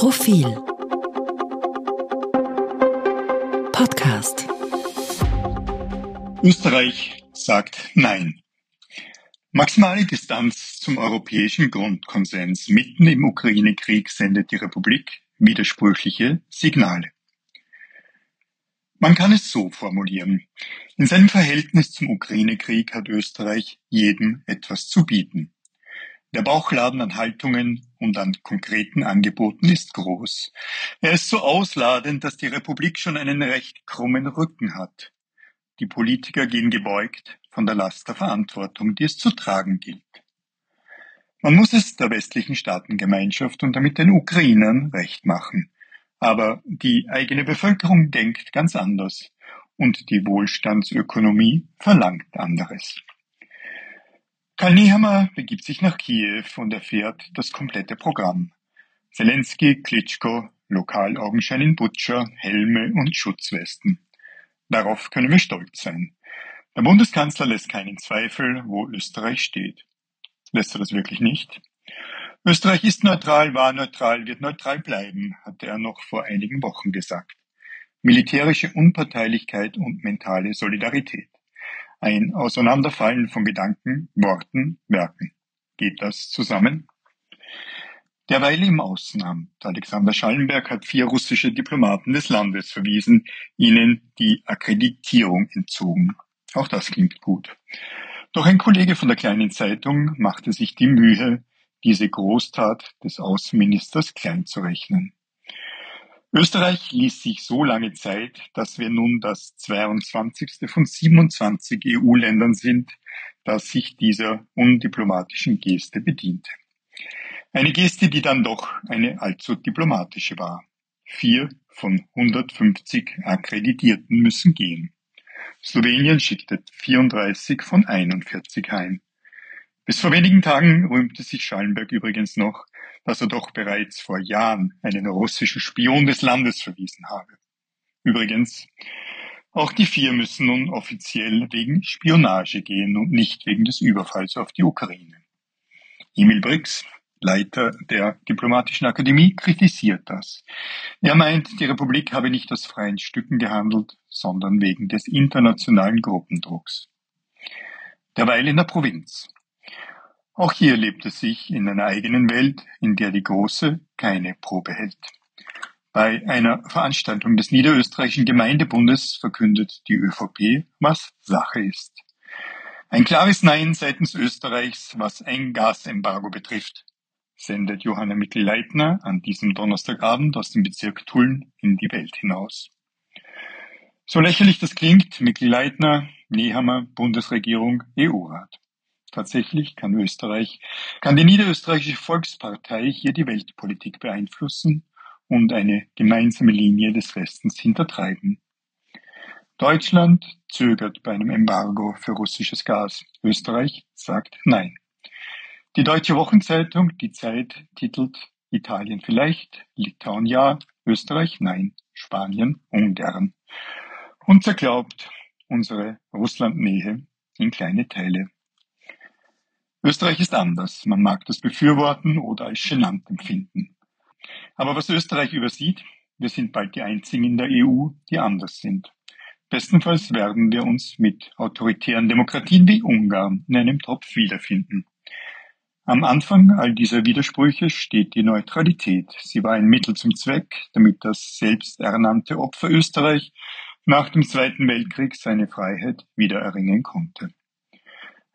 Profil Podcast Österreich sagt Nein. Maximale Distanz zum europäischen Grundkonsens mitten im Ukraine-Krieg sendet die Republik widersprüchliche Signale. Man kann es so formulieren. In seinem Verhältnis zum Ukraine-Krieg hat Österreich jedem etwas zu bieten. Der Bauchladen an Haltungen und an konkreten Angeboten ist groß. Er ist so ausladend, dass die Republik schon einen recht krummen Rücken hat. Die Politiker gehen gebeugt von der Last der Verantwortung, die es zu tragen gilt. Man muss es der westlichen Staatengemeinschaft und damit den Ukrainern recht machen. Aber die eigene Bevölkerung denkt ganz anders und die Wohlstandsökonomie verlangt anderes. Karl Nehammer begibt sich nach Kiew und erfährt das komplette Programm. Zelensky, Klitschko, Lokalaugenschein in Butcher, Helme und Schutzwesten. Darauf können wir stolz sein. Der Bundeskanzler lässt keinen Zweifel, wo Österreich steht. Lässt er das wirklich nicht? Österreich ist neutral, war neutral, wird neutral bleiben, hatte er noch vor einigen Wochen gesagt. Militärische Unparteilichkeit und mentale Solidarität. Ein Auseinanderfallen von Gedanken, Worten, Werken. Geht das zusammen? Derweil im Außenamt. Alexander Schallenberg hat vier russische Diplomaten des Landes verwiesen, ihnen die Akkreditierung entzogen. Auch das klingt gut. Doch ein Kollege von der kleinen Zeitung machte sich die Mühe, diese Großtat des Außenministers klein zu rechnen. Österreich ließ sich so lange Zeit, dass wir nun das 22. von 27 EU-Ländern sind, das sich dieser undiplomatischen Geste bediente. Eine Geste, die dann doch eine allzu diplomatische war. Vier von 150 Akkreditierten müssen gehen. Slowenien schickte 34 von 41 heim. Bis vor wenigen Tagen rühmte sich Schallenberg übrigens noch, dass er doch bereits vor Jahren einen russischen Spion des Landes verwiesen habe. Übrigens, auch die vier müssen nun offiziell wegen Spionage gehen und nicht wegen des Überfalls auf die Ukraine. Emil Brix, Leiter der Diplomatischen Akademie, kritisiert das. Er meint, die Republik habe nicht aus freien Stücken gehandelt, sondern wegen des internationalen Gruppendrucks. Derweil in der Provinz. Auch hier lebt es sich in einer eigenen Welt, in der die Große keine Probe hält. Bei einer Veranstaltung des Niederösterreichischen Gemeindebundes verkündet die ÖVP, was Sache ist. Ein klares Nein seitens Österreichs, was ein Gasembargo betrifft, sendet Johanna Mikl-Leitner an diesem Donnerstagabend aus dem Bezirk Tulln in die Welt hinaus. So lächerlich das klingt, Mikl-Leitner, Nehammer, Bundesregierung, EU-Rat. Tatsächlich kann Österreich, kann die Niederösterreichische Volkspartei hier die Weltpolitik beeinflussen und eine gemeinsame Linie des Westens hintertreiben. Deutschland zögert bei einem Embargo für russisches Gas. Österreich sagt Nein. Die deutsche Wochenzeitung Die Zeit titelt Italien vielleicht, Litauen ja, Österreich nein, Spanien ungern und zerklaubt unsere Russlandnähe in kleine Teile. Österreich ist anders. Man mag das befürworten oder als genannt empfinden. Aber was Österreich übersieht, wir sind bald die einzigen in der EU, die anders sind. Bestenfalls werden wir uns mit autoritären Demokratien wie Ungarn in einem Topf wiederfinden. Am Anfang all dieser Widersprüche steht die Neutralität. Sie war ein Mittel zum Zweck, damit das selbsternannte Opfer Österreich nach dem Zweiten Weltkrieg seine Freiheit wiedererringen konnte.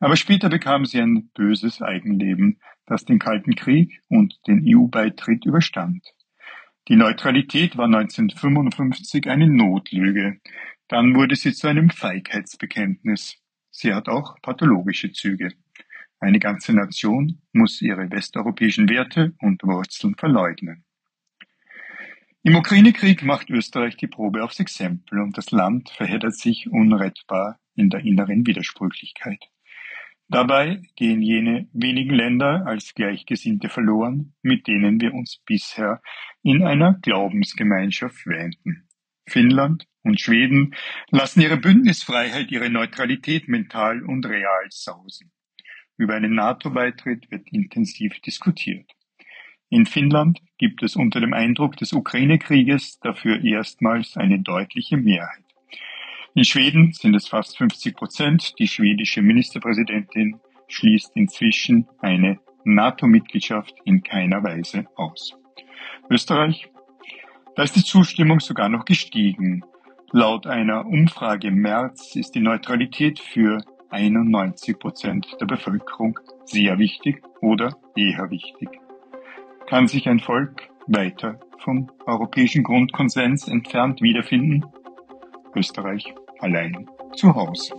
Aber später bekam sie ein böses Eigenleben, das den Kalten Krieg und den EU-Beitritt überstand. Die Neutralität war 1955 eine Notlüge. Dann wurde sie zu einem Feigheitsbekenntnis. Sie hat auch pathologische Züge. Eine ganze Nation muss ihre westeuropäischen Werte und Wurzeln verleugnen. Im Ukraine-Krieg macht Österreich die Probe aufs Exempel und das Land verheddert sich unrettbar in der inneren Widersprüchlichkeit. Dabei gehen jene wenigen Länder als Gleichgesinnte verloren, mit denen wir uns bisher in einer Glaubensgemeinschaft wähnten. Finnland und Schweden lassen ihre Bündnisfreiheit, ihre Neutralität mental und real sausen. Über einen NATO-Beitritt wird intensiv diskutiert. In Finnland gibt es unter dem Eindruck des Ukraine-Krieges dafür erstmals eine deutliche Mehrheit. In Schweden sind es fast 50 Prozent. Die schwedische Ministerpräsidentin schließt inzwischen eine NATO-Mitgliedschaft in keiner Weise aus. Österreich? Da ist die Zustimmung sogar noch gestiegen. Laut einer Umfrage im März ist die Neutralität für 91 Prozent der Bevölkerung sehr wichtig oder eher wichtig. Kann sich ein Volk weiter vom europäischen Grundkonsens entfernt wiederfinden? Österreich allein zu Hause.